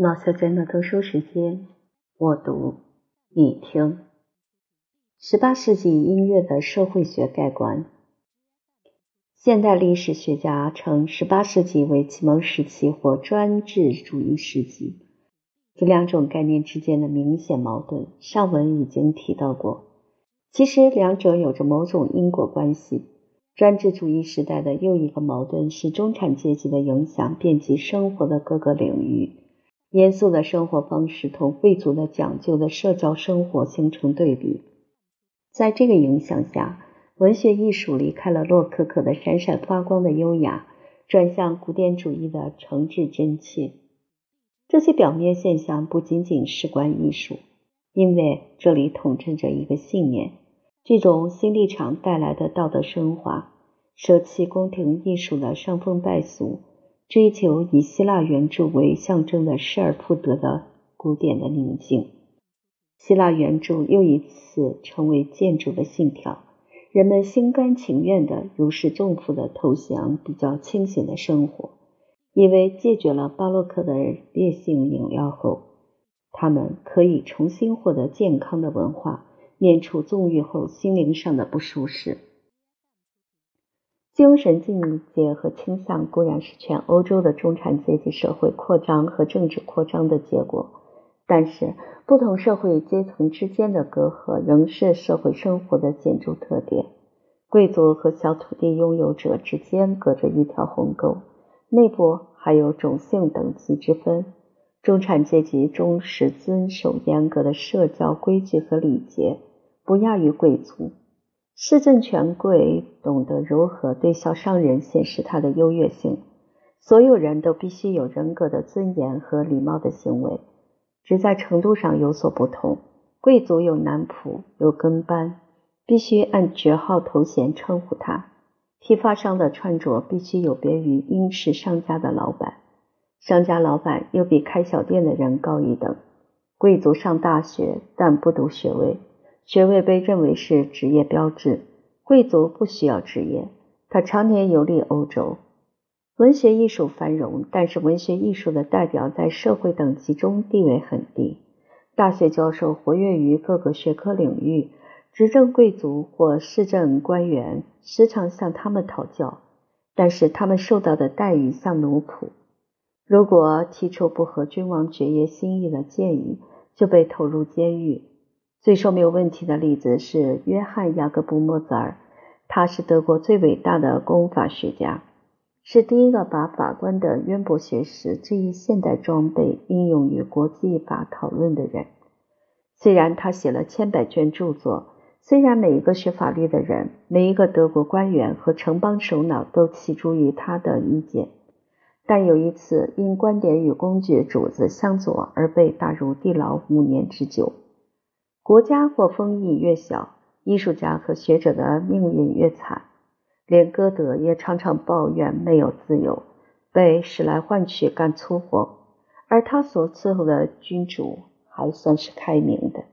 老小珍的读书时间，我读，你听。十八世纪音乐的社会学概观。现代历史学家称十八世纪为启蒙时期或专制主义时期。这两种概念之间的明显矛盾，上文已经提到过。其实两者有着某种因果关系。专制主义时代的又一个矛盾是中产阶级的影响遍及生活的各个领域。严肃的生活方式同贵族的讲究的社交生活形成对比，在这个影响下，文学艺术离开了洛可可的闪闪发光的优雅，转向古典主义的诚挚真切。这些表面现象不仅仅事关艺术，因为这里统称着一个信念：这种新立场带来的道德升华，舍弃宫廷艺术的伤风败俗。追求以希腊原著为象征的失而复得的古典的宁静，希腊原著又一次成为建筑的信条。人们心甘情愿的如释重负的投降比较清醒的生活，因为戒绝了巴洛克的烈性饮料后，他们可以重新获得健康的文化，免除纵欲后心灵上的不舒适。精神境界和倾向固然是全欧洲的中产阶级社会扩张和政治扩张的结果，但是不同社会阶层之间的隔阂仍是社会生活的显著特点。贵族和小土地拥有者之间隔着一条鸿沟，内部还有种姓等级之分。中产阶级忠实遵守严格的社交规矩和礼节，不亚于贵族。市政权贵懂得如何对小商人显示他的优越性。所有人都必须有人格的尊严和礼貌的行为，只在程度上有所不同。贵族有男仆，有跟班，必须按爵号头衔称呼他。批发商的穿着必须有别于英式商家的老板，商家老板又比开小店的人高一等。贵族上大学，但不读学位。学位被认为是职业标志，贵族不需要职业。他常年游历欧洲，文学艺术繁荣，但是文学艺术的代表在社会等级中地位很低。大学教授活跃于各个学科领域，执政贵族或市政官员时常向他们讨教，但是他们受到的待遇像奴仆。如果提出不合君王爵爷心意的建议，就被投入监狱。最说没有问题的例子是约翰·雅各布·莫泽尔，他是德国最伟大的公法学家，是第一个把法官的渊博学识这一现代装备应用于国际法讨论的人。虽然他写了千百卷著作，虽然每一个学法律的人、每一个德国官员和城邦首脑都起诸于他的意见，但有一次因观点与公爵主子相左而被打入地牢五年之久。国家或风益越小，艺术家和学者的命运越惨。连歌德也常常抱怨没有自由，被使来换去干粗活，而他所伺候的君主还算是开明的。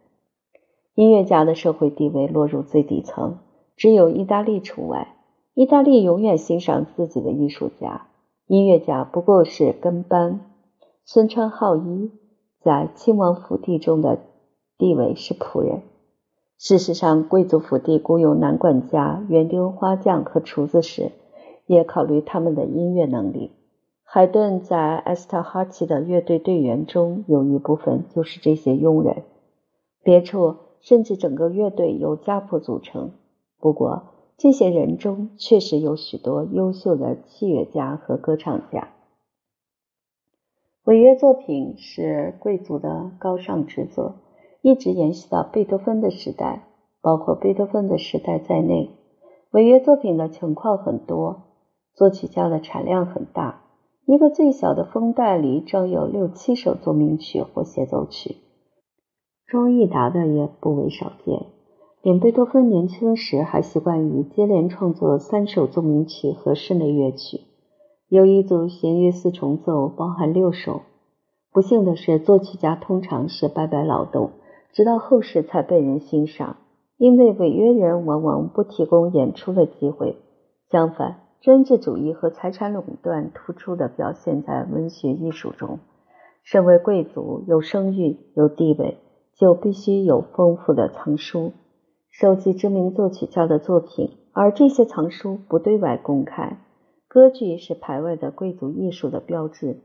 音乐家的社会地位落入最底层，只有意大利除外。意大利永远欣赏自己的艺术家，音乐家不过是跟班。孙川浩一在亲王府邸中的。地位是仆人。事实上，贵族府邸雇佣男管家、园丁、花匠和厨子时，也考虑他们的音乐能力。海顿在埃斯特哈奇的乐队队员中有一部分就是这些佣人，别处甚至整个乐队由家仆组成。不过，这些人中确实有许多优秀的器乐家和歌唱家。违约作品是贵族的高尚职责。一直延续到贝多芬的时代，包括贝多芬的时代在内，违约作品的情况很多，作曲家的产量很大。一个最小的封袋里装有六七首奏鸣曲或协奏曲，中易达的也不为少见。连贝多芬年轻时还习惯于接连创作三首奏鸣曲和室内乐曲，有一组弦乐四重奏包含六首。不幸的是，作曲家通常是白白劳动。直到后世才被人欣赏，因为违约人往往不提供演出的机会。相反，专制主义和财产垄断突出地表现在文学艺术中。身为贵族，有声誉、有地位，就必须有丰富的藏书，收集知名作曲家的作品，而这些藏书不对外公开。歌剧是排外的贵族艺术的标志，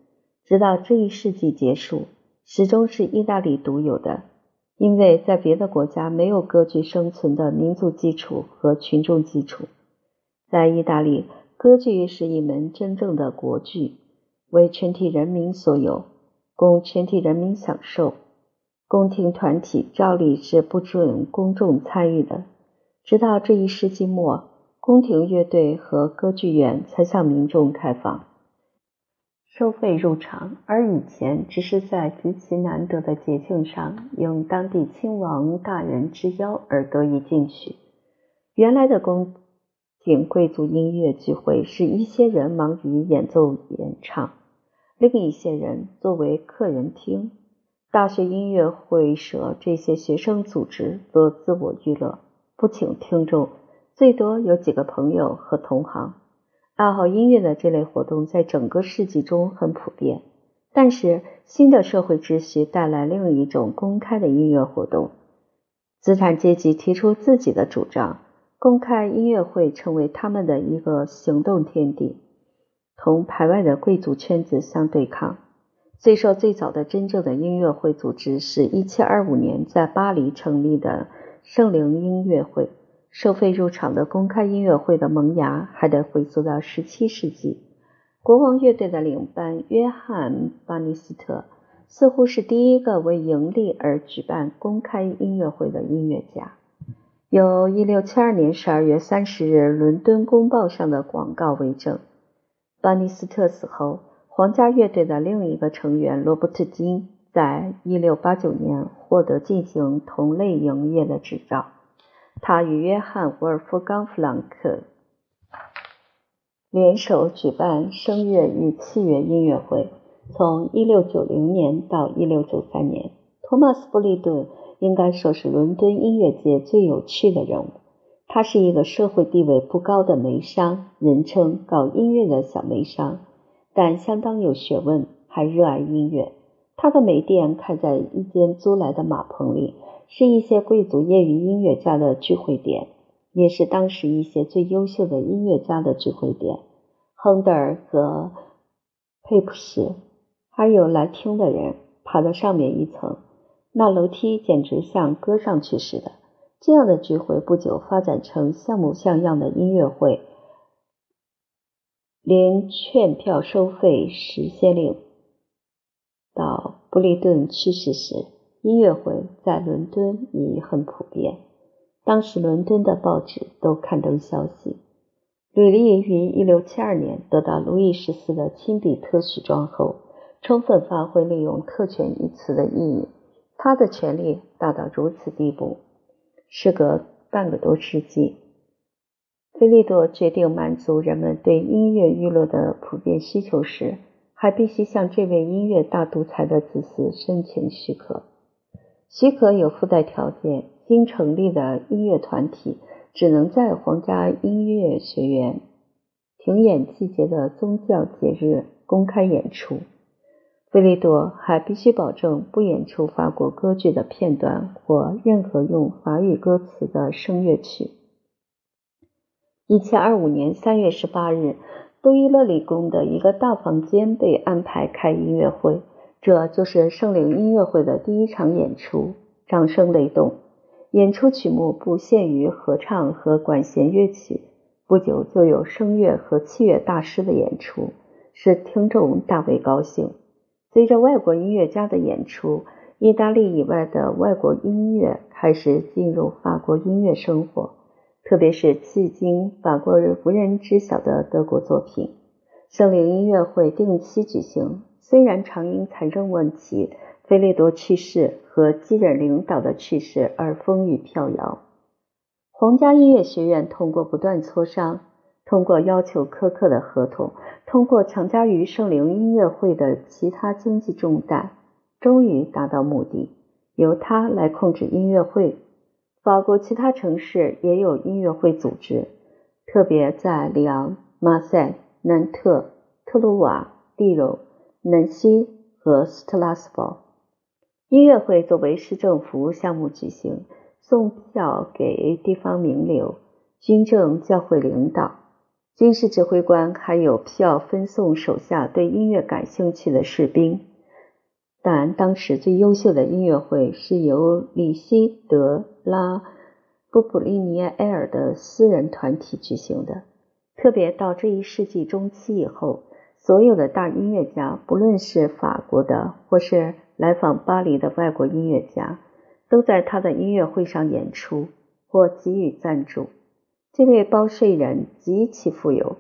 直到这一世纪结束，始终是意大利独有的。因为在别的国家没有歌剧生存的民族基础和群众基础，在意大利，歌剧是一门真正的国剧，为全体人民所有，供全体人民享受。宫廷团体照例是不准公众参与的，直到这一世纪末，宫廷乐队和歌剧院才向民众开放。收费入场，而以前只是在极其难得的节庆上，应当地亲王大人之邀而得以进去。原来的宫廷贵族音乐聚会是一些人忙于演奏演唱，另一些人作为客人听。大学音乐会社这些学生组织做自我娱乐，不请听众，最多有几个朋友和同行。爱好音乐的这类活动在整个世纪中很普遍，但是新的社会秩序带来另一种公开的音乐活动。资产阶级提出自己的主张，公开音乐会成为他们的一个行动天地，同排外的贵族圈子相对抗。最受最早的真正的音乐会组织是1725年在巴黎成立的圣灵音乐会。收费入场的公开音乐会的萌芽还得回溯到17世纪。国王乐队的领班约翰·巴尼斯特似乎是第一个为盈利而举办公开音乐会的音乐家。有1672年12月30日《伦敦公报》上的广告为证。巴尼斯特死后，皇家乐队的另一个成员罗伯特金在1689年获得进行同类营业的执照。他与约翰·沃尔夫冈·弗朗克联手举办声乐与器乐音乐会。从1690年到1693年，托马斯·布利顿应该说是伦敦音乐界最有趣的人物。他是一个社会地位不高的煤商，人称“搞音乐的小煤商”，但相当有学问，还热爱音乐。他的煤店开在一间租来的马棚里。是一些贵族业余音乐家的聚会点，也是当时一些最优秀的音乐家的聚会点。亨德尔和佩普什，还有来听的人，爬到上面一层，那楼梯简直像搁上去似的。这样的聚会不久发展成像模像样的音乐会，连券票收费时先令。到布利顿去世时。音乐会在伦敦已很普遍，当时伦敦的报纸都刊登消息。吕利于1672年得到路易十四的亲笔特许状后，充分发挥利用“特权”一词的意义。他的权力大到如此地步，时隔半个多世纪，菲利多决定满足人们对音乐娱乐的普遍需求时，还必须向这位音乐大独裁的子嗣申请许可。许可有附带条件：新成立的音乐团体只能在皇家音乐学院停演季节的宗教节日公开演出。菲利多还必须保证不演出法国歌剧的片段或任何用法语歌词的声乐曲。一七二五年三月十八日，杜伊勒里宫的一个大房间被安排开音乐会。这就是圣灵音乐会的第一场演出，掌声雷动。演出曲目不限于合唱和管弦乐曲，不久就有声乐和器乐大师的演出，使听众大为高兴。随着外国音乐家的演出，意大利以外的外国音乐开始进入法国音乐生活，特别是迄今法国人无人知晓的德国作品。圣灵音乐会定期举行。虽然常因财政问题、菲利多去世和继任领导的去世而风雨飘摇，皇家音乐学院通过不断磋商，通过要求苛刻的合同，通过强加于圣灵音乐会的其他经济重担，终于达到目的，由他来控制音乐会。法国其他城市也有音乐会组织，特别在里昂、马赛、南特、特鲁瓦、利柔。南希和斯特拉斯堡。音乐会作为市政服务项目举行，送票给地方名流、军政教会领导、军事指挥官，还有票分送手下对音乐感兴趣的士兵。但当时最优秀的音乐会是由里希德拉布普利尼埃尔的私人团体举行的。特别到这一世纪中期以后，所有的大音乐家，不论是法国的或是来访巴黎的外国音乐家，都在他的音乐会上演出或给予赞助。这位包税人极其富有，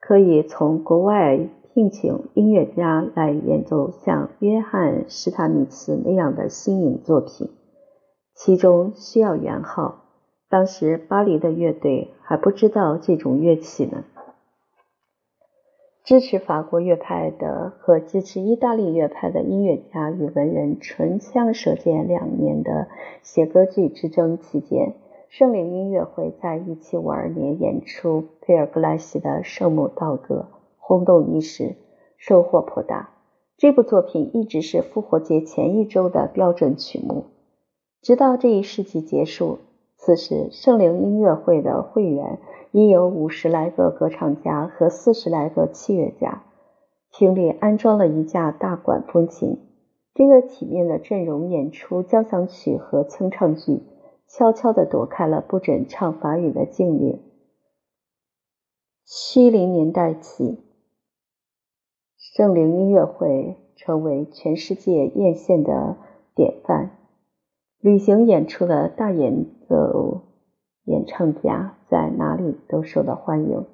可以从国外。聘请音乐家来演奏像约翰·施塔米茨那样的新颖作品，其中需要圆号。当时巴黎的乐队还不知道这种乐器呢。支持法国乐派的和支持意大利乐派的音乐家与文人唇枪舌剑两年的写歌剧之争期间，圣灵音乐会在1752年演出佩尔格莱西的《圣母道歌》。轰动一时，收获颇大。这部作品一直是复活节前一周的标准曲目，直到这一世纪结束。此时，圣灵音乐会的会员已有五十来个歌唱家和四十来个器乐家。厅里安装了一架大管风琴。这个体面的阵容演出交响曲和清唱剧，悄悄地躲开了不准唱法语的禁令。七零年代起。圣灵音乐会成为全世界艳羡的典范。旅行演出的大演奏演唱家在哪里都受到欢迎。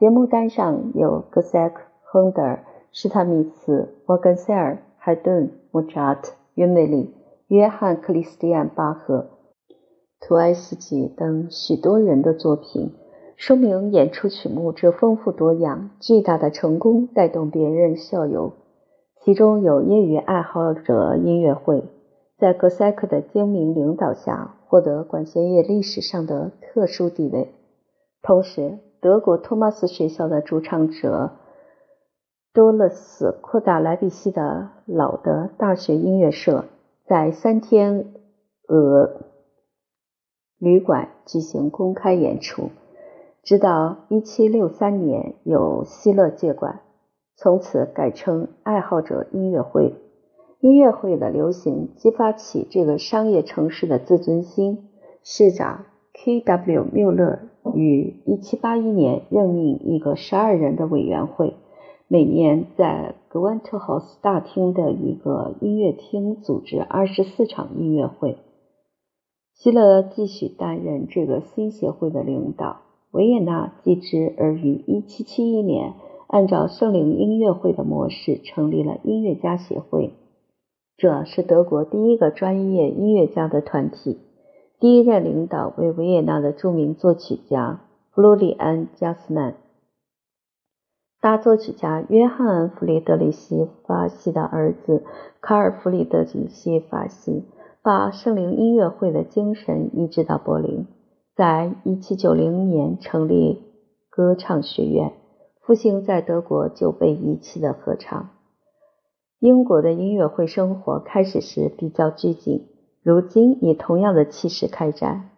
节目单上有格塞克、亨德尔、施塔米茨、沃根塞尔、海顿、莫扎特、约梅里、约翰·克里斯蒂安·巴赫、图埃斯基等许多人的作品。说明演出曲目之丰富多样，巨大的成功带动别人效尤。其中有业余爱好者音乐会，在格塞克的精明领导下，获得管弦乐历史上的特殊地位。同时，德国托马斯学校的主唱者多勒斯扩大莱比锡的老的大学音乐社，在三天鹅旅馆举行公开演出。直到1763年，由希勒接管，从此改称爱好者音乐会。音乐会的流行激发起这个商业城市的自尊心。市长 K.W. 缪勒于1781年任命一个12人的委员会，每年在格温特豪斯大厅的一个音乐厅组织24场音乐会。希勒继续担任这个新协会的领导。维也纳继之，而于1771年，按照圣灵音乐会的模式成立了音乐家协会。这是德国第一个专业音乐家的团体。第一任领导为维也纳的著名作曲家弗洛里安·加斯曼。大作曲家约翰·弗里德里希·法西的儿子卡尔·弗里德里希·法西，把圣灵音乐会的精神移植到柏林。在1790年成立歌唱学院，复兴在德国就被遗弃的合唱。英国的音乐会生活开始时比较拘谨，如今以同样的气势开展。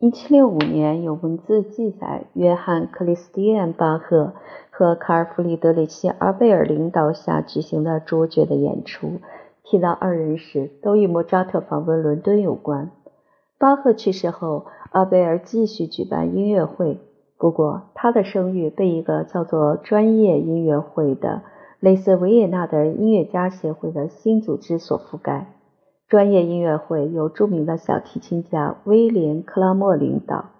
1765年有文字记载，约翰·克里斯蒂安·巴赫和卡尔·弗里德里希·阿贝尔领导下举行的卓绝的演出。提到二人时，都与莫扎特访问伦敦有关。巴赫去世后，阿贝尔继续举办音乐会，不过他的声誉被一个叫做“专业音乐会”的类似维也纳的音乐家协会的新组织所覆盖。专业音乐会由著名的小提琴家威廉·克拉默领导，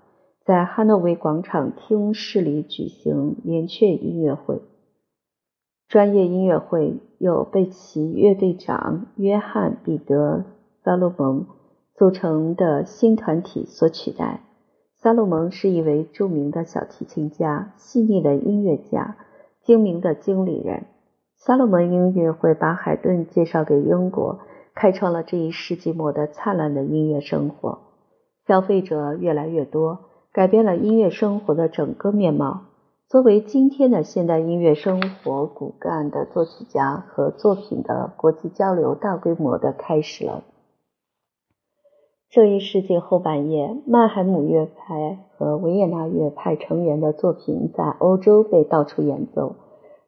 在汉诺威广场厅室里举行连雀音乐会。专业音乐会由被其乐队长约翰·彼得·萨洛蒙。组成的新团体所取代。萨洛蒙是一位著名的小提琴家、细腻的音乐家、精明的经理人。萨洛蒙音乐会把海顿介绍给英国，开创了这一世纪末的灿烂的音乐生活。消费者越来越多，改变了音乐生活的整个面貌。作为今天的现代音乐生活骨干的作曲家和作品的国际交流大规模的开始了。这一世纪后半叶，曼海姆乐派和维也纳乐派成员的作品在欧洲被到处演奏，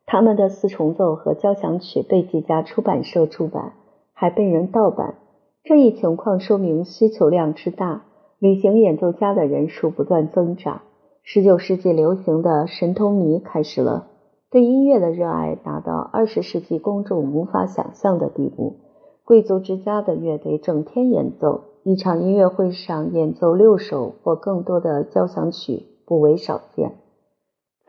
他们的四重奏和交响曲被几家出版社出版，还被人盗版。这一情况说明需求量之大，旅行演奏家的人数不断增长。十九世纪流行的神通迷开始了，对音乐的热爱达到二十世纪公众无法想象的地步。贵族之家的乐队整天演奏，一场音乐会上演奏六首或更多的交响曲不为少见。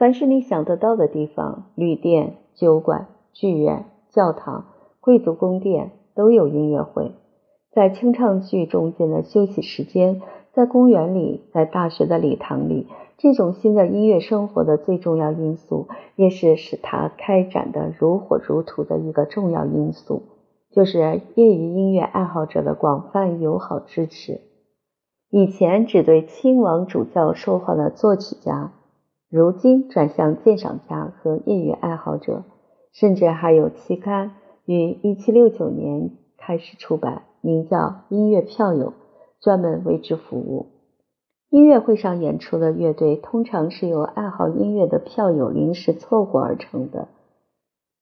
凡是你想得到的地方，旅店、酒馆、剧院、教堂、贵族宫殿都有音乐会。在清唱剧中间的休息时间，在公园里，在大学的礼堂里。这种新的音乐生活的最重要因素，也是使它开展的如火如荼的一个重要因素，就是业余音乐爱好者的广泛友好支持。以前只对亲王主教说话的作曲家，如今转向鉴赏家和业余爱好者，甚至还有期刊于1769年开始出版，名叫《音乐票友》，专门为之服务。音乐会上演出的乐队通常是由爱好音乐的票友临时凑合而成的。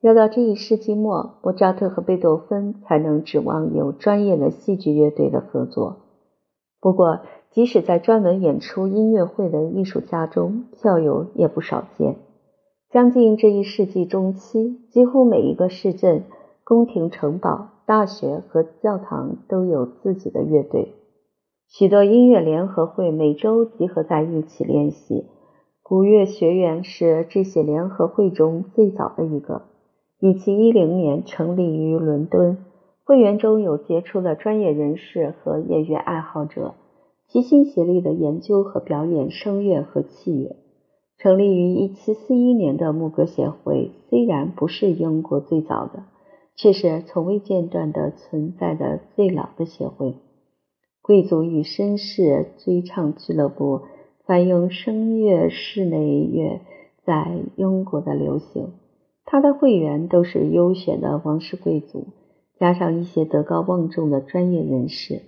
要到这一世纪末，莫扎特和贝多芬才能指望有专业的戏剧乐队的合作。不过，即使在专门演出音乐会的艺术家中，票友也不少见。将近这一世纪中期，几乎每一个市镇、宫廷城堡、大学和教堂都有自己的乐队。许多音乐联合会每周集合在一起练习。古乐学院是这些联合会中最早的一个，一七一零年成立于伦敦。会员中有杰出的专业人士和业余爱好者，齐心协力的研究和表演声乐和器乐。成立于一七四一年的牧歌协会虽然不是英国最早的，却是从未间断的存在的最老的协会。贵族与绅士追唱俱乐部反映声乐室内乐在英国的流行。他的会员都是优选的王室贵族，加上一些德高望重的专业人士。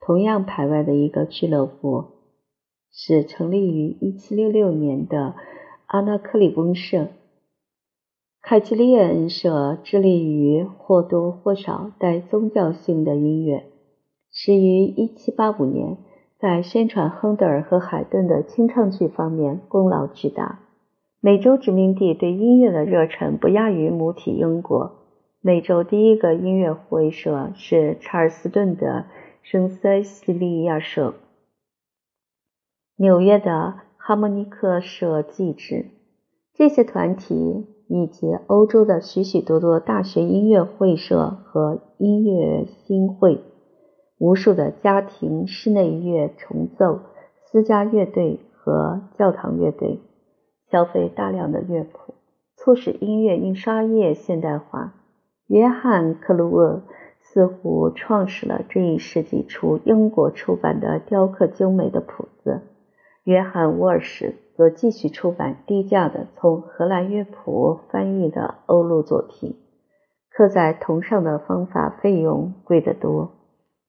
同样排外的一个俱乐部是成立于1766年的阿纳克里翁社。凯奇利恩社致力于或多或少带宗教性的音乐。始于1785年，在宣传亨德尔和海顿的清唱剧方面功劳巨大。美洲殖民地对音乐的热忱不亚于母体英国。美洲第一个音乐会社是查尔斯顿的圣塞西利亚社，纽约的哈莫尼克社继之。这些团体以及欧洲的许许多多大学音乐会社和音乐新会。无数的家庭室内乐重奏、私家乐队和教堂乐队消费大量的乐谱，促使音乐印刷业现代化。约翰·克鲁厄似乎创始了这一世纪初英国出版的雕刻精美的谱子，约翰·沃尔什则继续出版低价的从荷兰乐谱翻译的欧陆作品。刻在铜上的方法费用贵得多。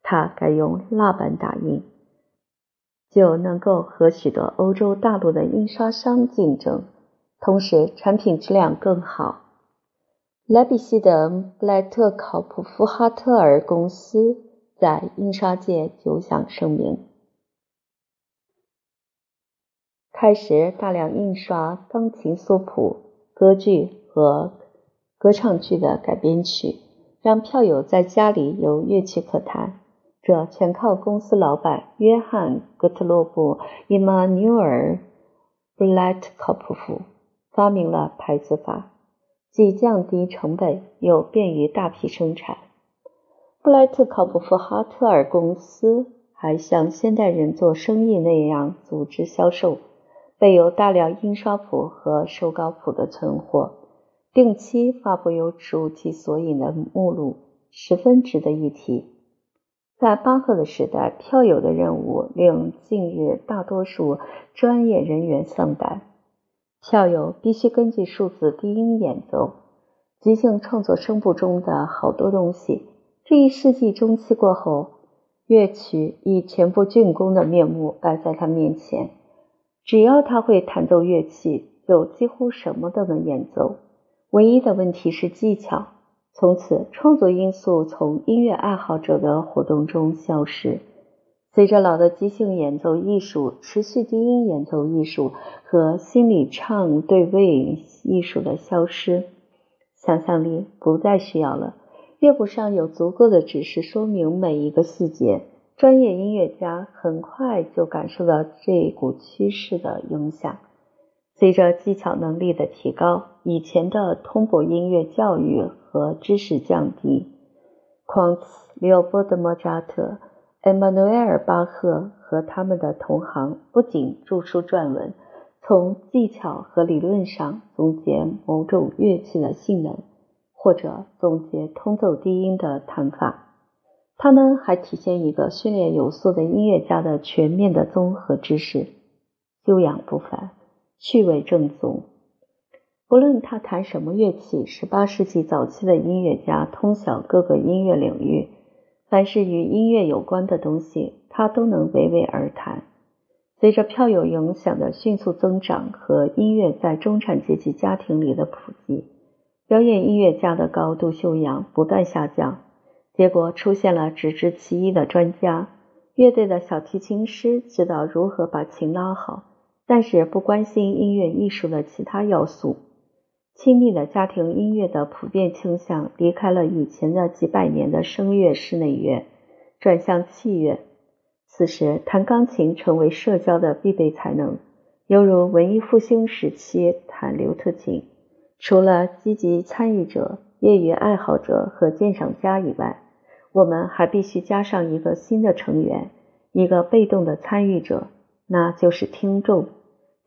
他改用蜡板打印，就能够和许多欧洲大陆的印刷商竞争，同时产品质量更好。莱比锡的布莱特考普夫哈特尔公司在印刷界久享盛名，开始大量印刷钢琴索谱、歌剧和歌唱剧的改编曲，让票友在家里有乐曲可弹。这全靠公司老板约翰·格特洛布·伊玛纽尔·布莱特考普夫发明了牌子法，既降低成本又便于大批生产。布莱特考普夫哈特尔公司还像现代人做生意那样组织销售，备有大量印刷谱和手稿谱的存货，定期发布有主题索引的目录，十分值得一提。在巴赫的时代，票友的任务令近日大多数专业人员丧胆。校友必须根据数字低音演奏，即兴创作声部中的好多东西。这一世纪中期过后，乐曲以全部竣工的面目摆在他面前。只要他会弹奏乐器，就几乎什么都能演奏。唯一的问题是技巧。从此，创作因素从音乐爱好者的活动中消失。随着老的即兴演奏艺术、持续低音演奏艺术和心理唱对位艺术的消失，想象力不再需要了。乐谱上有足够的指示说明每一个细节。专业音乐家很快就感受到这股趋势的影响。随着技巧能力的提高，以前的通过音乐教育和知识降低，匡茨、利奥波德·莫扎特。埃马努埃尔·巴赫和他们的同行不仅著书撰文，从技巧和理论上总结某种乐器的性能，或者总结通奏低音的弹法。他们还体现一个训练有素的音乐家的全面的综合知识，修养不凡，趣味正宗。不论他弹什么乐器，十八世纪早期的音乐家通晓各个音乐领域。凡是与音乐有关的东西，他都能娓娓而谈。随着票友影响的迅速增长和音乐在中产阶级家庭里的普及，表演音乐家的高度修养不断下降。结果出现了只知其一的专家。乐队的小提琴师知道如何把琴拉好，但是不关心音乐艺术的其他要素。亲密的家庭音乐的普遍倾向离开了以前的几百年的声乐室内乐，转向器乐。此时，弹钢琴成为社交的必备才能，犹如文艺复兴时期弹刘特琴。除了积极参与者、业余爱好者和鉴赏家以外，我们还必须加上一个新的成员，一个被动的参与者，那就是听众。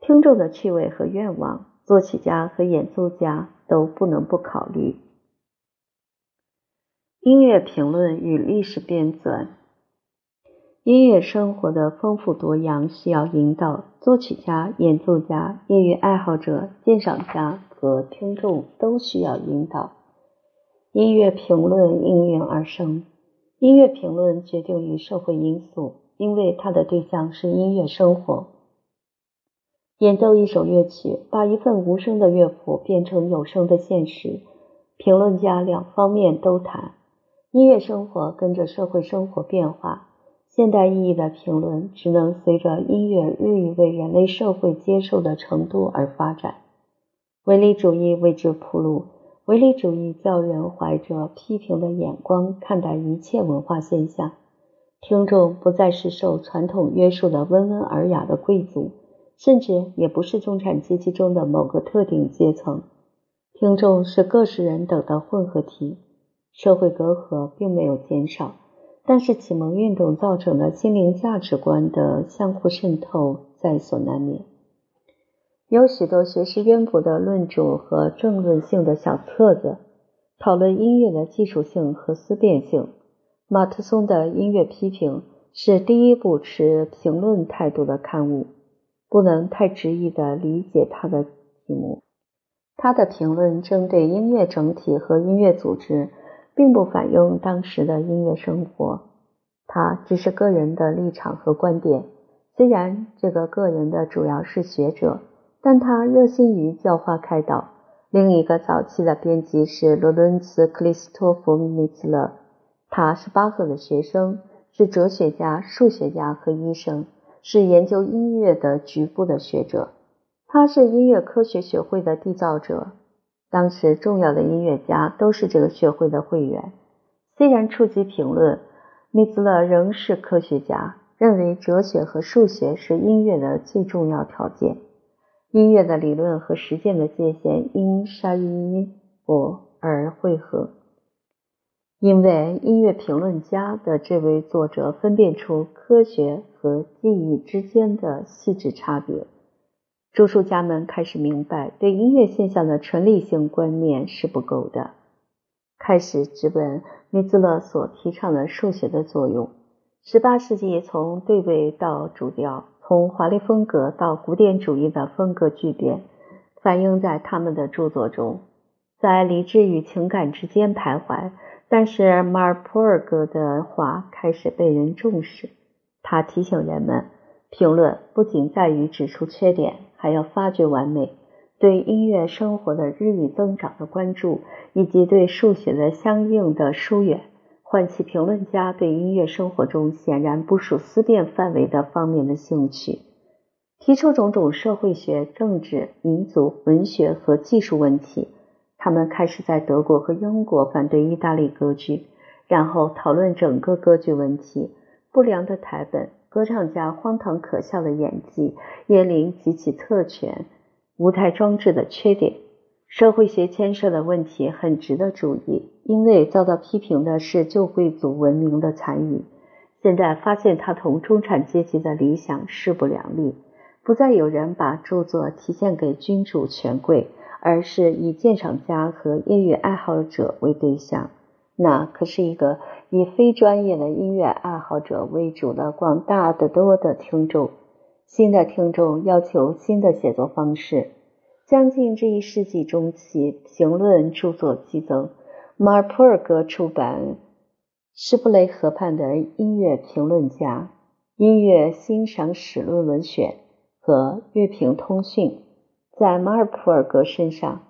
听众的趣味和愿望。作曲家和演奏家都不能不考虑。音乐评论与历史编纂，音乐生活的丰富多样需要引导。作曲家、演奏家、业余爱好者、鉴赏家和听众都需要引导。音乐评论应运而生。音乐评论决定于社会因素，因为它的对象是音乐生活。演奏一首乐曲，把一份无声的乐谱变成有声的现实。评论家两方面都谈。音乐生活跟着社会生活变化。现代意义的评论只能随着音乐日益为人类社会接受的程度而发展。唯理主义为之铺路。唯理主义叫人怀着批评的眼光看待一切文化现象。听众不再是受传统约束的温文尔雅的贵族。甚至也不是中产阶级中的某个特定阶层，听众是各式人等的混合体，社会隔阂并没有减少，但是启蒙运动造成的心灵价值观的相互渗透在所难免。有许多学识渊博的论著和政论性的小册子，讨论音乐的技术性和思辨性。马特松的音乐批评是第一部持评论态度的刊物。不能太直译地理解他的题目。他的评论针对音乐整体和音乐组织，并不反映当时的音乐生活。他只是个人的立场和观点。虽然这个个人的主要是学者，但他热心于教化开导。另一个早期的编辑是罗伦茨·克里斯托弗·米兹勒，他是巴赫的学生，是哲学家、数学家和医生。是研究音乐的局部的学者，他是音乐科学学会的缔造者。当时重要的音乐家都是这个学会的会员。虽然触及评论，米兹勒仍是科学家，认为哲学和数学是音乐的最重要条件。音乐的理论和实践的界限因沙因波而汇合。因为音乐评论家的这位作者分辨出科学和技艺之间的细致差别，著述家们开始明白，对音乐现象的纯理性观念是不够的，开始直奔米兹勒所提倡的数学的作用。十八世纪从对位到主调，从华丽风格到古典主义的风格巨变，反映在他们的著作中，在理智与情感之间徘徊。但是马尔普尔格的话开始被人重视。他提醒人们，评论不仅在于指出缺点，还要发掘完美。对音乐生活的日益增长的关注，以及对数学的相应的疏远，唤起评论家对音乐生活中显然不属思辨范围的方面的兴趣，提出种种社会学、政治、民族、文学和技术问题。他们开始在德国和英国反对意大利歌剧，然后讨论整个歌剧问题：不良的台本、歌唱家荒唐可笑的演技、耶林及其特权、舞台装置的缺点。社会学牵涉的问题很值得注意，因为遭到批评的是旧贵族文明的残余。现在发现他同中产阶级的理想势不两立，不再有人把著作体现给君主权贵。而是以鉴赏家和业余爱好者为对象，那可是一个以非专业的音乐爱好者为主的广大的多的听众。新的听众要求新的写作方式。将近这一世纪中期，评论著作激增。马尔普尔格出版《施布雷河畔的音乐评论家》《音乐欣赏史论文选》和《乐评通讯》。在马尔普尔格身上，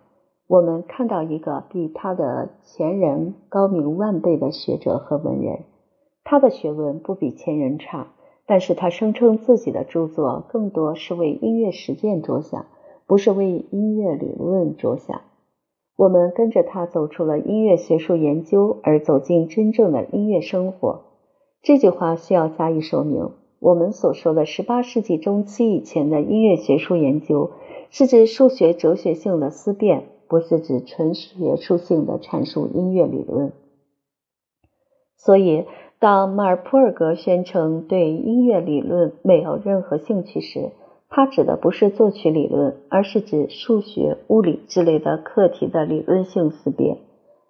我们看到一个比他的前人高明万倍的学者和文人。他的学问不比前人差，但是他声称自己的著作更多是为音乐实践着想，不是为音乐理论着想。我们跟着他走出了音乐学术研究，而走进真正的音乐生活。这句话需要加以说明。我们所说的十八世纪中期以前的音乐学术研究。是指数学哲学性的思辨，不是指纯学术性的阐述音乐理论。所以，当马尔普尔格宣称对音乐理论没有任何兴趣时，他指的不是作曲理论，而是指数学、物理之类的课题的理论性思辨。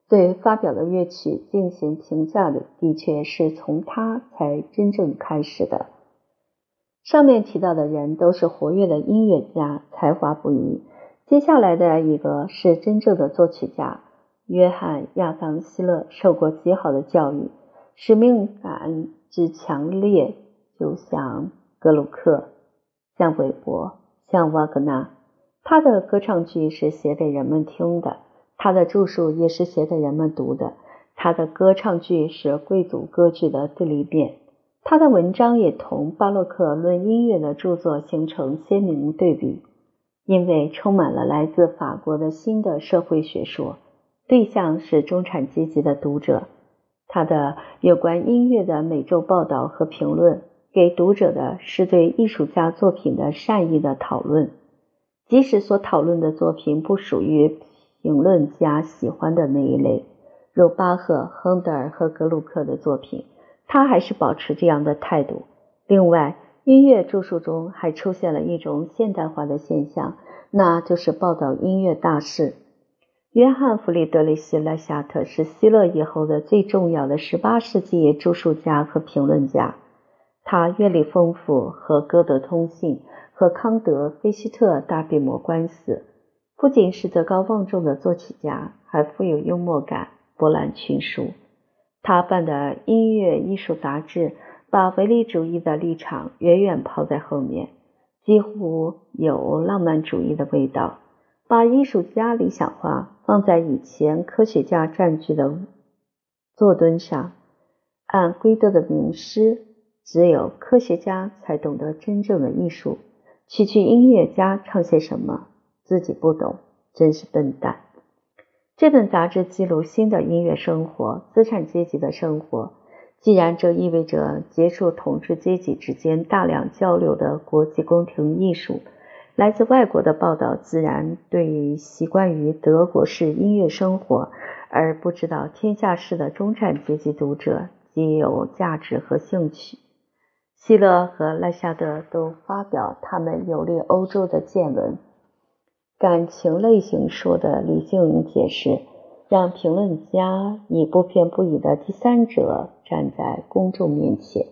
对发表的乐曲进行评价的，的确是从他才真正开始的。上面提到的人都是活跃的音乐家，才华不一。接下来的一个是真正的作曲家，约翰·亚当·希勒受过极好的教育，使命感之强烈，就像格鲁克、像韦伯、像瓦格纳。他的歌唱剧是写给人们听的，他的著述也是写给人们读的。他的歌唱剧是贵族歌剧的对立面。他的文章也同巴洛克论音乐的著作形成鲜明对比，因为充满了来自法国的新的社会学说，对象是中产阶级的读者。他的有关音乐的每周报道和评论，给读者的是对艺术家作品的善意的讨论，即使所讨论的作品不属于评论家喜欢的那一类，如巴赫、亨德尔和格鲁克的作品。他还是保持这样的态度。另外，音乐著述中还出现了一种现代化的现象，那就是报道音乐大事。约翰·弗里德里希·莱夏特是希勒以后的最重要的18世纪著述家和评论家。他阅历丰富，和歌德通信，和康德、菲希特大规模官司。不仅是德高望重的作曲家，还富有幽默感，博览群书。他办的音乐艺术杂志把唯利主义的立场远远抛在后面，几乎有浪漫主义的味道，把艺术家理想化放在以前科学家占据的坐墩上。按圭德的名师，只有科学家才懂得真正的艺术，区区音乐家唱些什么，自己不懂，真是笨蛋。这本杂志记录新的音乐生活、资产阶级的生活。既然这意味着结束统治阶级之间大量交流的国际宫廷艺术，来自外国的报道自然对于习惯于德国式音乐生活而不知道天下事的中产阶级读者极有价值和兴趣。希勒和赖夏德都发表他们游历欧洲的见闻。感情类型说的理性解释，让评论家以不偏不倚的第三者站在公众面前。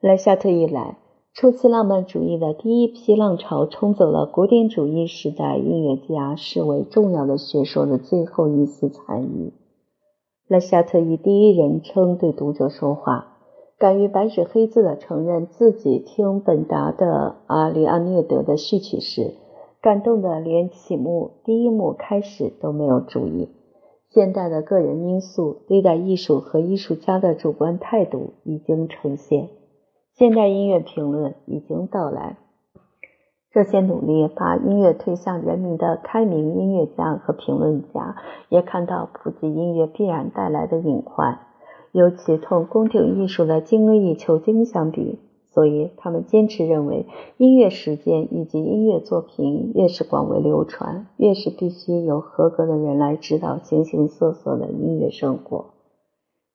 莱夏特一来，初期浪漫主义的第一批浪潮冲走了古典主义时代音乐家视为重要的学说的最后一丝残余。莱夏特以第一人称对读者说话，敢于白纸黑字地承认自己听本达的《阿里阿涅德》的序曲时，感动的连起幕第一幕开始都没有注意。现代的个人因素、对待艺术和艺术家的主观态度已经呈现。现代音乐评论已经到来，这些努力把音乐推向人民的开明音乐家和评论家也看到普及音乐必然带来的隐患，尤其同宫廷艺术的精益求精相比，所以他们坚持认为，音乐实践以及音乐作品越是广为流传，越是必须由合格的人来指导形形色色的音乐生活。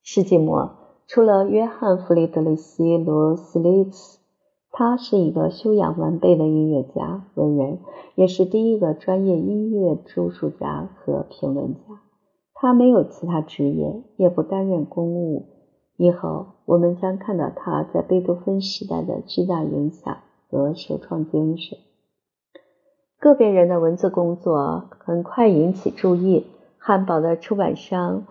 世纪末。除了约翰·弗里德里希·罗斯利茨，他是一个修养完备的音乐家、文人，也是第一个专业音乐著述家和评论家。他没有其他职业，也不担任公务。以后我们将看到他在贝多芬时代的巨大影响和首创精神。个别人的文字工作很快引起注意。汉堡的出版商。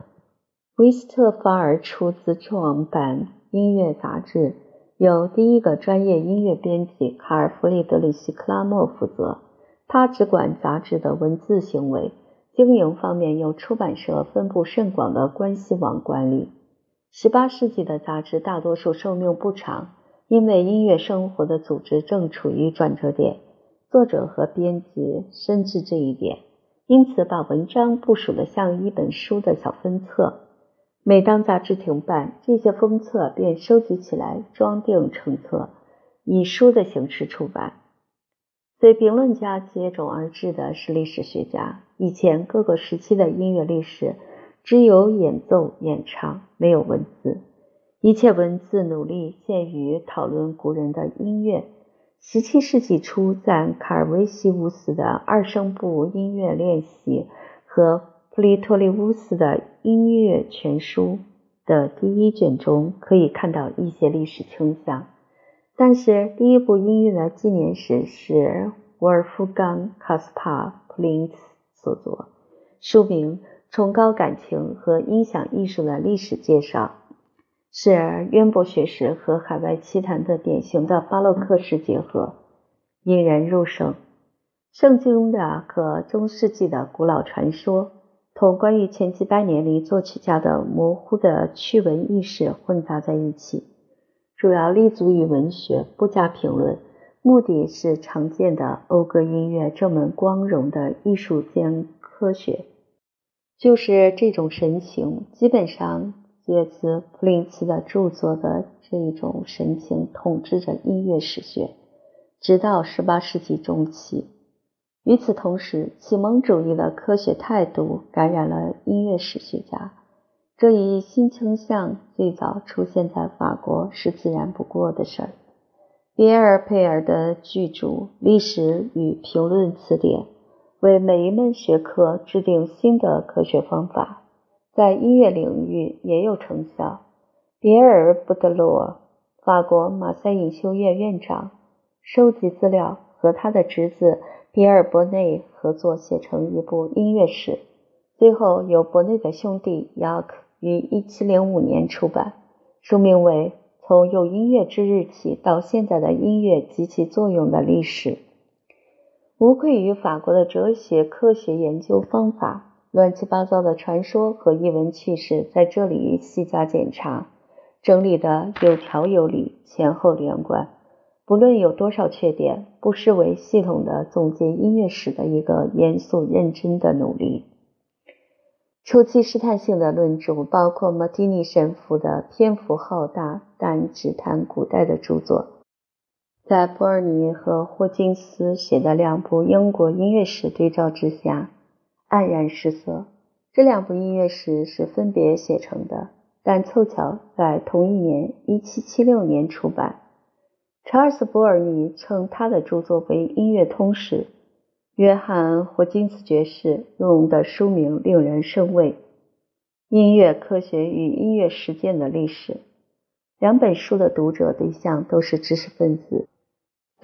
威斯特法尔出资创办音乐杂志，由第一个专业音乐编辑卡尔弗里德里希克拉默负责。他只管杂志的文字行为，经营方面由出版社分布甚广的关系网管理。十八世纪的杂志大多数寿命不长，因为音乐生活的组织正处于转折点。作者和编辑深知这一点，因此把文章部署的像一本书的小分册。每当杂志停办，这些封册便收集起来，装订成册，以书的形式出版。随评论家接踵而至的是历史学家。以前各个时期的音乐历史只有演奏、演唱，没有文字，一切文字努力限于讨论古人的音乐。十七世纪初，在卡尔维西乌斯的二声部音乐练习和。普利托利乌斯的音乐全书的第一卷中可以看到一些历史倾向，但是第一部音乐的纪念史是沃尔夫冈·卡斯帕普林茨所作，书名《崇高感情和音响艺术的历史介绍》，是渊博学识和海外奇谈的典型的巴洛克式结合，引人入胜。圣经的和中世纪的古老传说。同关于前几百年里作曲家的模糊的趣闻轶事混杂在一起，主要立足于文学，不加评论，目的是常见的讴歌音乐这门光荣的艺术兼科学。就是这种神情，基本上借自普林茨的著作的这一种神情统治着音乐史学，直到十八世纪中期。与此同时，启蒙主义的科学态度感染了音乐史学家。这一新倾向最早出现在法国是自然不过的事儿。比尔佩尔的巨著《历史与评论词典》为每一门学科制定新的科学方法，在音乐领域也有成效。比尔·布德罗，法国马赛隐修院院长，收集资料和他的侄子。比尔·伯内合作写成一部音乐史，最后由伯内的兄弟雅克于1705年出版，书名为《从有音乐之日起到现在的音乐及其作用的历史》，无愧于法国的哲学科学研究方法。乱七八糟的传说和译文趣事在这里细加检查，整理的有条有理，前后连贯。不论有多少缺点，不失为系统的总结音乐史的一个严肃认真的努力。初期试探性的论著包括马蒂尼神父的篇幅浩大但只谈古代的著作，在波尔尼和霍金斯写的两部英国音乐史对照之下，黯然失色。这两部音乐史是分别写成的，但凑巧在同一年1776年出版。查尔斯·波尔尼称他的著作为音乐通史，约翰·霍金斯爵士用的书名令人生畏，《音乐科学与音乐实践的历史》。两本书的读者对象都是知识分子，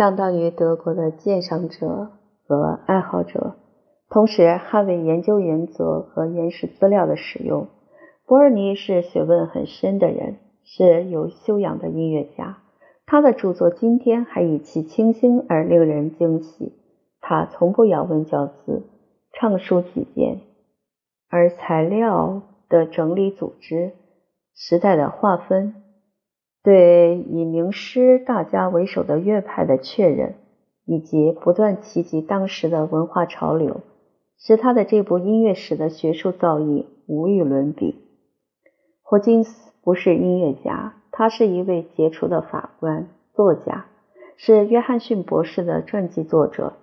相当于德国的鉴赏者和爱好者，同时捍卫研究原则和原始资料的使用。伯尔尼是学问很深的人，是有修养的音乐家。他的著作今天还以其清新而令人惊喜。他从不咬文嚼字，畅抒己见，而材料的整理组织、时代的划分。对以名师大家为首的乐派的确认，以及不断提及当时的文化潮流，使他的这部音乐史的学术造诣无与伦比。霍金斯不是音乐家，他是一位杰出的法官、作家，是约翰逊博士的传记作者。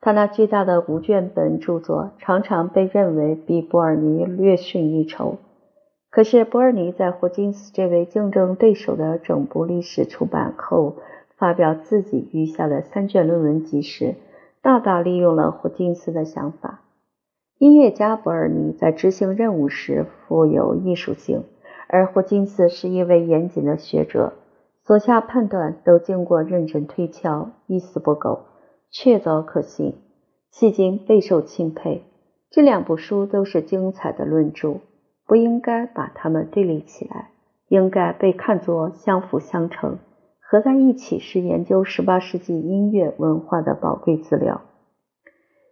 他那巨大的无卷本著作常常被认为比伯尔尼略逊一筹。可是，伯尔尼在霍金斯这位竞争对手的整部历史出版后，发表自己余下的三卷论文集时，大大利用了霍金斯的想法。音乐家伯尔尼在执行任务时富有艺术性，而霍金斯是一位严谨的学者，所下判断都经过认真推敲，一丝不苟，确凿可信，迄今备受钦佩。这两部书都是精彩的论著。不应该把它们对立起来，应该被看作相辅相成，合在一起是研究十八世纪音乐文化的宝贵资料。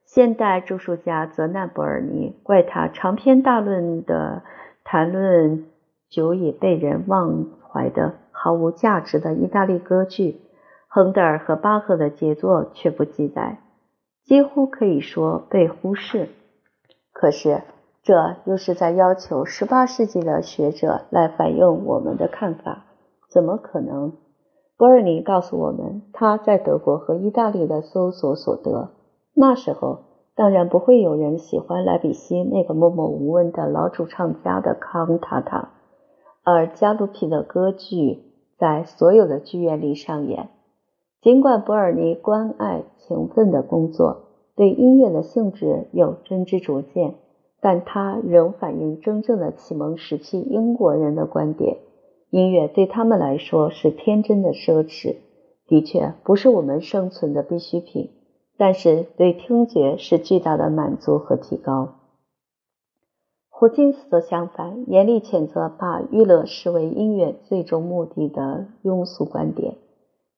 现代著述家泽纳伯尔尼，怪他长篇大论的谈论久已被人忘怀的毫无价值的意大利歌剧，亨德尔和巴赫的杰作却不记载，几乎可以说被忽视。可是。这又是在要求十八世纪的学者来反映我们的看法，怎么可能？博尔尼告诉我们他在德国和意大利的搜索所得。那时候当然不会有人喜欢莱比锡那个默默无闻的老主唱家的康塔塔，而加鲁皮的歌剧在所有的剧院里上演。尽管博尔尼关爱勤奋的工作，对音乐的性质有真知灼见。但它仍反映真正的启蒙时期英国人的观点：音乐对他们来说是天真的奢侈，的确不是我们生存的必需品。但是对听觉是巨大的满足和提高。霍金斯则相反，严厉谴责把娱乐视为音乐最终目的的庸俗观点。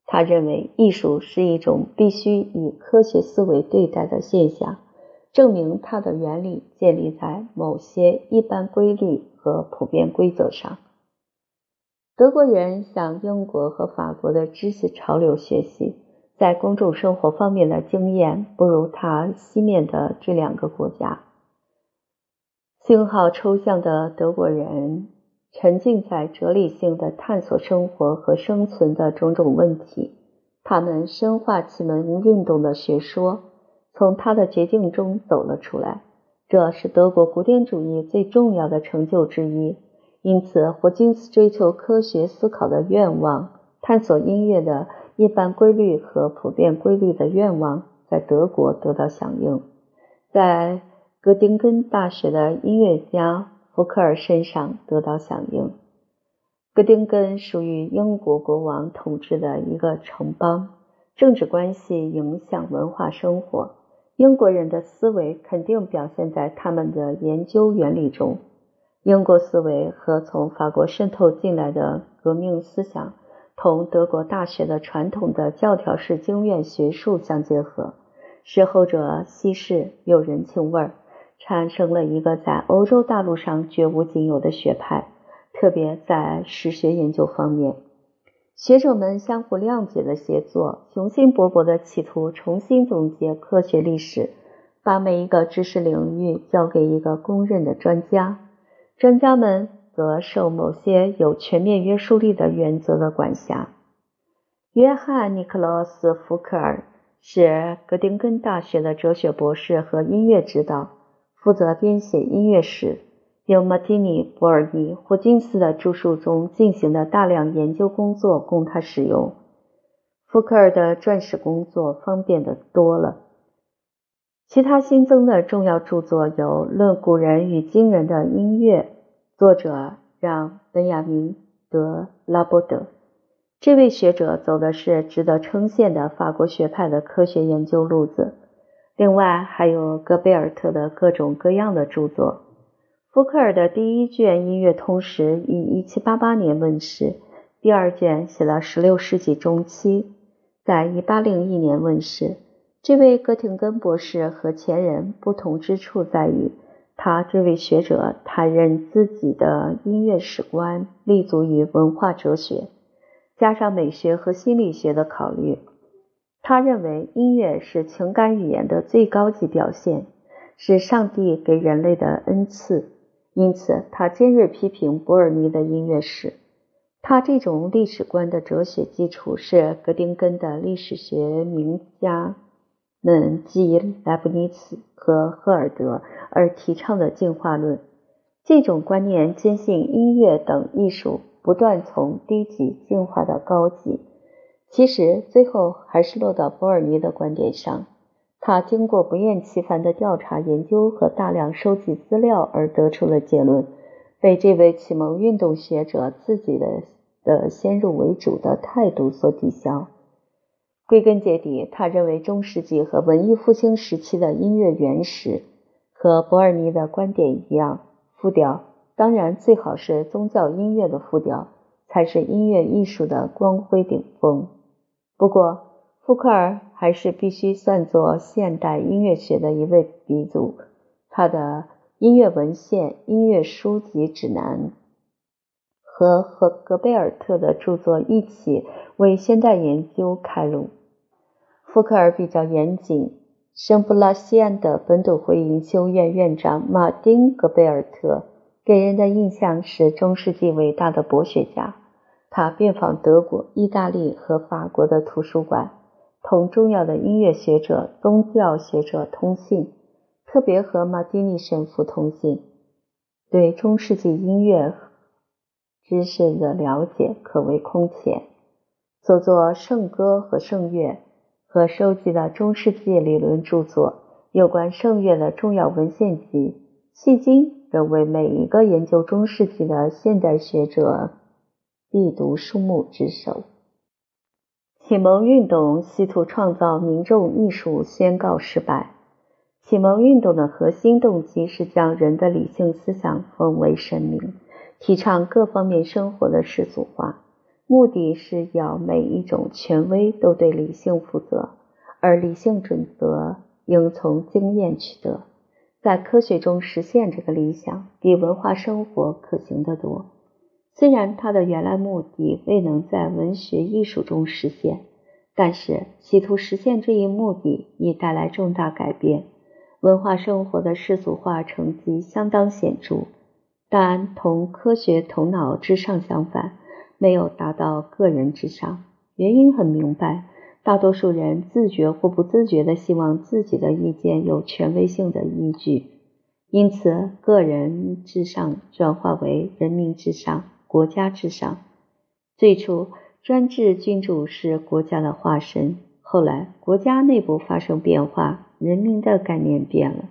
他认为艺术是一种必须以科学思维对待的现象。证明它的原理建立在某些一般规律和普遍规则上。德国人向英国和法国的知识潮流学习，在公众生活方面的经验不如他西面的这两个国家。信号抽象的德国人沉浸在哲理性的探索生活和生存的种种问题，他们深化启蒙运动的学说。从他的绝境中走了出来，这是德国古典主义最重要的成就之一。因此，霍金斯追求科学思考的愿望，探索音乐的一般规律和普遍规律的愿望，在德国得到响应，在哥丁根大学的音乐家福克尔身上得到响应。哥丁根属于英国国王统治的一个城邦，政治关系影响文化生活。英国人的思维肯定表现在他们的研究原理中。英国思维和从法国渗透进来的革命思想，同德国大学的传统的教条式经院学术相结合，使后者稀释有人情味儿，产生了一个在欧洲大陆上绝无仅有的学派，特别在史学研究方面。学者们相互谅解的协作，雄心勃勃地企图重新总结科学历史，把每一个知识领域交给一个公认的专家。专家们则受某些有全面约束力的原则的管辖。约翰·尼克罗斯·福克尔是格丁根大学的哲学博士和音乐指导，负责编写音乐史。由马提尼、博尔尼、霍金斯的著述中进行的大量研究工作供他使用。福克尔的撰史工作方便的多了。其他新增的重要著作有《论古人与今人的音乐》，作者让·本雅明·德拉伯德，这位学者走的是值得称羡的法国学派的科学研究路子。另外还有戈贝尔特的各种各样的著作。福克尔的第一卷音乐通识于1788年问世，第二卷写到16世纪中期，在1801年问世。这位哥廷根博士和前人不同之处在于，他这位学者他认自己的音乐史观立足于文化哲学。加上美学和心理学的考虑，他认为音乐是情感语言的最高级表现，是上帝给人类的恩赐。因此，他尖锐批评伯尔尼的音乐史。他这种历史观的哲学基础是格丁根的历史学名家们基于莱布尼茨和赫尔德而提倡的进化论。这种观念坚信音乐等艺术。不断从低级进化到高级，其实最后还是落到伯尔尼的观点上。他经过不厌其烦的调查研究和大量收集资料而得出了结论，被这位启蒙运动学者自己的的先入为主的态度所抵消。归根结底，他认为中世纪和文艺复兴时期的音乐原始和伯尔尼的观点一样，复调。当然，最好是宗教音乐的复调，才是音乐艺术的光辉顶峰。不过，福克尔还是必须算作现代音乐学的一位鼻祖。他的《音乐文献、音乐书籍指南》和和格贝尔特的著作一起为现代研究开路。福克尔比较严谨。圣布拉西安的本笃会研修院院长马丁·格贝尔特。给人的印象是中世纪伟大的博学家。他遍访德国、意大利和法国的图书馆，同重要的音乐学者、宗教学者通信，特别和马丁尼神父通信。对中世纪音乐知识的了解可谓空前。所作圣歌和圣乐和收集的中世纪理论著作，有关圣乐的重要文献集，迄今。仍为每一个研究中世纪的现代学者必读书目之首。启蒙运动试图创造民众艺术，宣告失败。启蒙运动的核心动机是将人的理性思想奉为神明，提倡各方面生活的世俗化，目的是要每一种权威都对理性负责，而理性准则应从经验取得。在科学中实现这个理想，比文化生活可行得多。虽然他的原来目的未能在文学艺术中实现，但是企图实现这一目的已带来重大改变。文化生活的世俗化成绩相当显著，但同科学头脑至上相反，没有达到个人至上。原因很明白。大多数人自觉或不自觉地希望自己的意见有权威性的依据，因此个人至上转化为人民至上、国家至上。最初，专制君主是国家的化身，后来国家内部发生变化，人民的概念变了。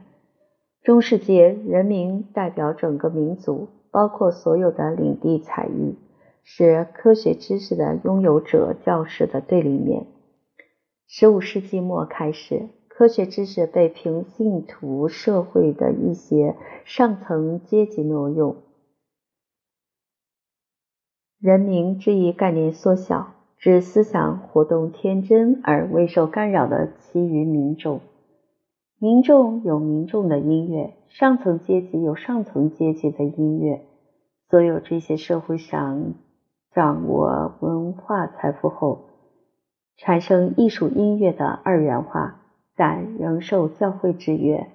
中世纪，人民代表整个民族，包括所有的领地采邑，是科学知识的拥有者教师的对立面。十五世纪末开始，科学知识被平信徒社会的一些上层阶级挪用，人民这一概念缩小，指思想活动天真而未受干扰的其余民众。民众有民众的音乐，上层阶级有上层阶级的音乐。所有这些社会上掌握文化财富后。产生艺术音乐的二元化，但仍受教会制约。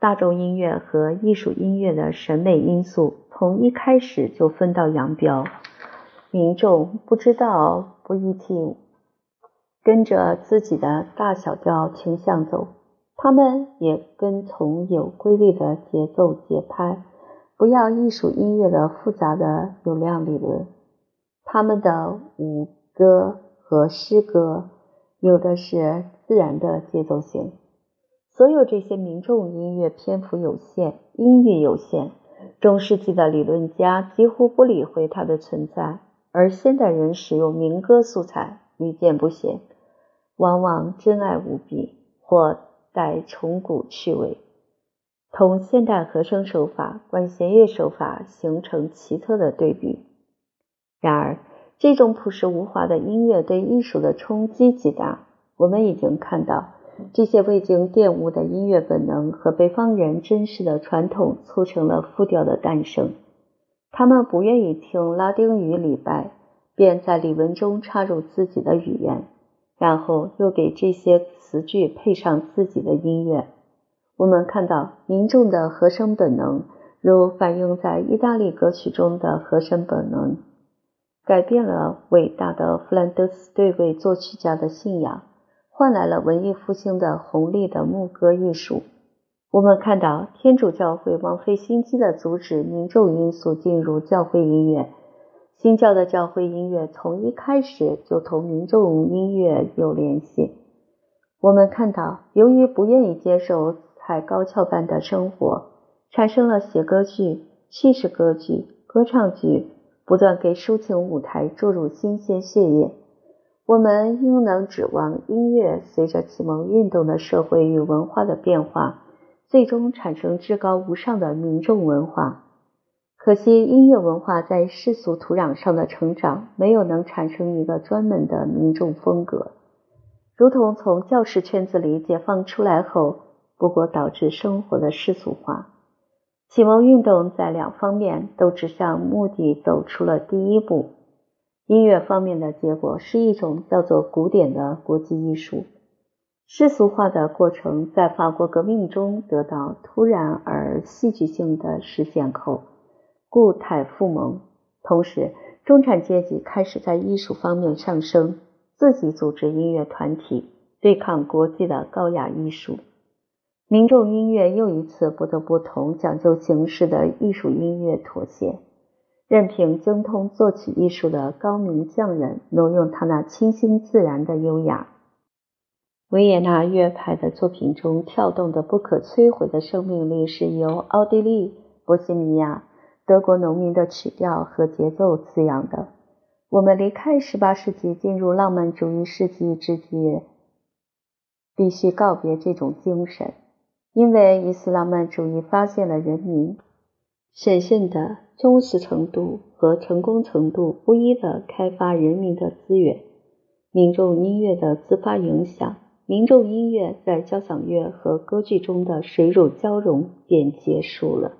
大众音乐和艺术音乐的审美因素从一开始就分道扬镳。民众不知道不一定跟着自己的大小调倾向走，他们也跟从有规律的节奏节拍，不要艺术音乐的复杂的有量理论。他们的舞歌。和诗歌有的是自然的节奏性，所有这些民众音乐篇幅有限，音域有限，中世纪的理论家几乎不理会它的存在。而现代人使用民歌素材屡见不鲜，往往真爱无比或带重古趣味，同现代和声手法、管弦乐手法形成奇特的对比。然而，这种朴实无华的音乐对艺术的冲击极大。我们已经看到，这些未经玷污的音乐本能和北方人真实的传统促成了复调的诞生。他们不愿意听拉丁语礼拜，便在礼文中插入自己的语言，然后又给这些词句配上自己的音乐。我们看到民众的和声本能，如反映在意大利歌曲中的和声本能，改变了伟大的弗兰德斯对位作曲家的信仰，换来了文艺复兴的红利的牧歌艺术。我们看到天主教会枉费心机的阻止民众因素进入教会音乐。新教的教会音乐从一开始就同民众音乐有联系。我们看到，由于不愿意接受太高跷般的生活，产生了写歌剧、叙事歌剧、歌唱剧，不断给抒情舞台注入新鲜血液。我们应能指望音乐随着启蒙运动的社会与文化的变化。最终产生至高无上的民众文化。可惜音乐文化在世俗土壤上的成长，没有能产生一个专门的民众风格，如同从教师圈子里解放出来后，不过导致生活的世俗化。启蒙运动在两方面都指向目的，走出了第一步。音乐方面的结果是一种叫做古典的国际艺术。世俗化的过程在法国革命中得到突然而戏剧性的实现后，故态复萌。同时，中产阶级开始在艺术方面上升，自己组织音乐团体，对抗国际的高雅艺术。民众音乐又一次不得不同讲究形式的艺术音乐妥协，任凭精通作曲艺术的高明匠人挪用他那清新自然的优雅。维也纳乐派的作品中跳动的不可摧毁的生命力，是由奥地利、波西米亚、德国农民的曲调和节奏滋养的。我们离开18世纪，进入浪漫主义世纪之际，必须告别这种精神，因为伊斯浪漫主义发现了人民神圣的忠实程度和成功程度不一的开发人民的资源，民众音乐的自发影响。民众音乐在交响乐和歌剧中的水乳交融便结束了。